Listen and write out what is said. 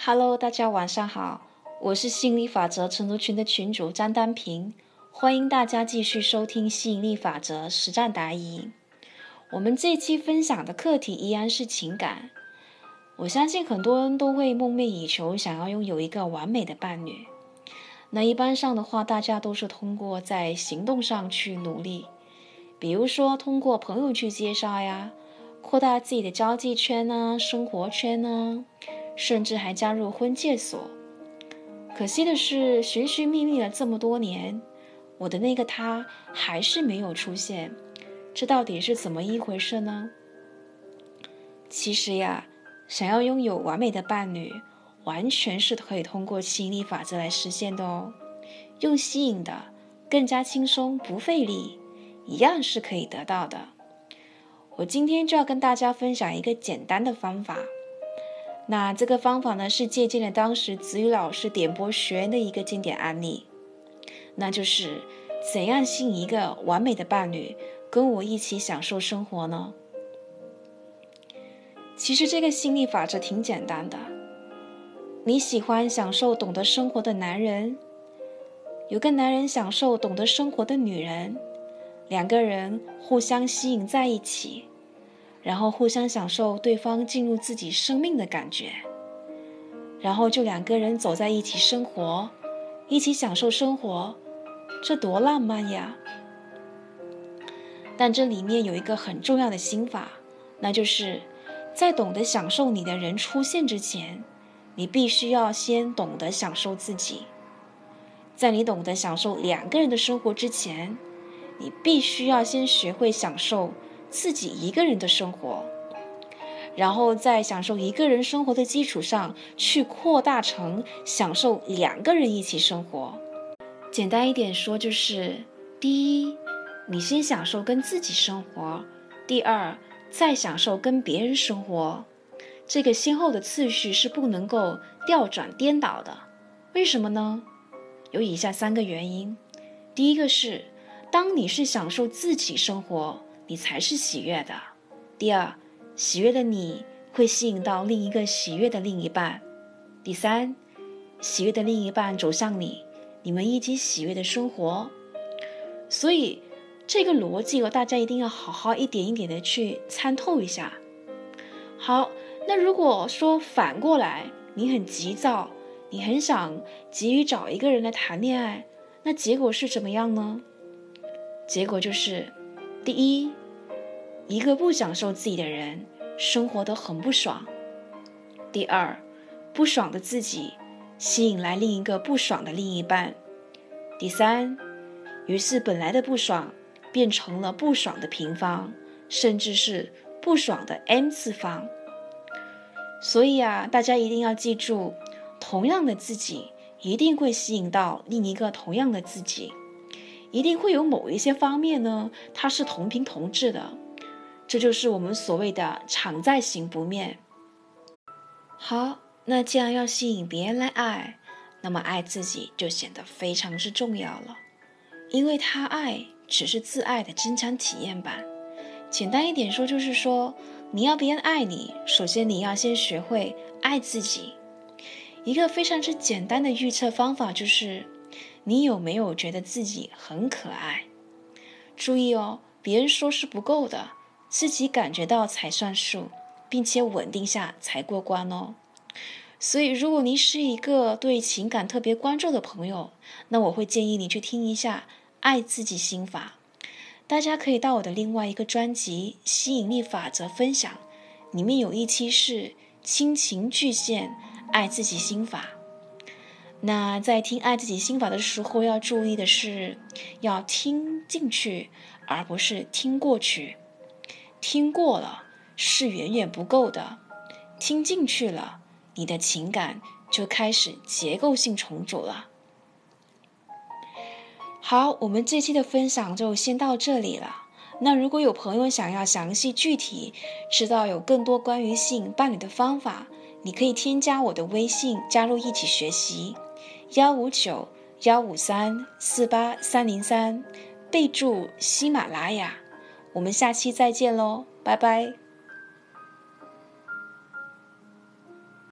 Hello，大家晚上好，我是吸引力法则成都群的群主张丹平，欢迎大家继续收听吸引力法则实战答疑。我们这期分享的课题依然是情感。我相信很多人都会梦寐以求，想要拥有一个完美的伴侣。那一般上的话，大家都是通过在行动上去努力，比如说通过朋友去介绍呀，扩大自己的交际圈呢，生活圈呢。甚至还加入婚介所，可惜的是，寻寻觅觅了这么多年，我的那个他还是没有出现，这到底是怎么一回事呢？其实呀，想要拥有完美的伴侣，完全是可以通过吸引力法则来实现的哦。用吸引的，更加轻松不费力，一样是可以得到的。我今天就要跟大家分享一个简单的方法。那这个方法呢，是借鉴了当时子宇老师点播学员的一个经典案例，那就是怎样吸引一个完美的伴侣跟我一起享受生活呢？其实这个心理法则挺简单的，你喜欢享受懂得生活的男人，有个男人享受懂得生活的女人，两个人互相吸引在一起。然后互相享受对方进入自己生命的感觉，然后就两个人走在一起生活，一起享受生活，这多浪漫呀！但这里面有一个很重要的心法，那就是在懂得享受你的人出现之前，你必须要先懂得享受自己。在你懂得享受两个人的生活之前，你必须要先学会享受。自己一个人的生活，然后在享受一个人生活的基础上去扩大成享受两个人一起生活。简单一点说，就是第一，你先享受跟自己生活；第二，再享受跟别人生活。这个先后的次序是不能够调转颠倒的。为什么呢？有以下三个原因。第一个是，当你是享受自己生活。你才是喜悦的。第二，喜悦的你会吸引到另一个喜悦的另一半。第三，喜悦的另一半走向你，你们一起喜悦的生活。所以，这个逻辑哦，大家一定要好好一点一点的去参透一下。好，那如果说反过来，你很急躁，你很想急于找一个人来谈恋爱，那结果是怎么样呢？结果就是，第一。一个不享受自己的人，生活得很不爽。第二，不爽的自己吸引来另一个不爽的另一半。第三，于是本来的不爽变成了不爽的平方，甚至是不爽的 n 次方。所以啊，大家一定要记住，同样的自己一定会吸引到另一个同样的自己，一定会有某一些方面呢，它是同频同质的。这就是我们所谓的常在行不灭。好，那既然要吸引别人来爱，那么爱自己就显得非常之重要了，因为他爱只是自爱的增强体验版。简单一点说，就是说你要别人爱你，首先你要先学会爱自己。一个非常之简单的预测方法就是，你有没有觉得自己很可爱？注意哦，别人说是不够的。自己感觉到才算数，并且稳定下才过关哦。所以，如果您是一个对情感特别关注的朋友，那我会建议你去听一下《爱自己心法》。大家可以到我的另外一个专辑《吸引力法则》分享，里面有一期是亲情巨献爱自己心法。那在听爱自己心法的时候，要注意的是，要听进去，而不是听过去。听过了是远远不够的，听进去了，你的情感就开始结构性重组了。好，我们这期的分享就先到这里了。那如果有朋友想要详细具体知道有更多关于吸引伴侣的方法，你可以添加我的微信，加入一起学习，幺五九幺五三四八三零三，备注喜马拉雅。我们下期再见喽，拜拜。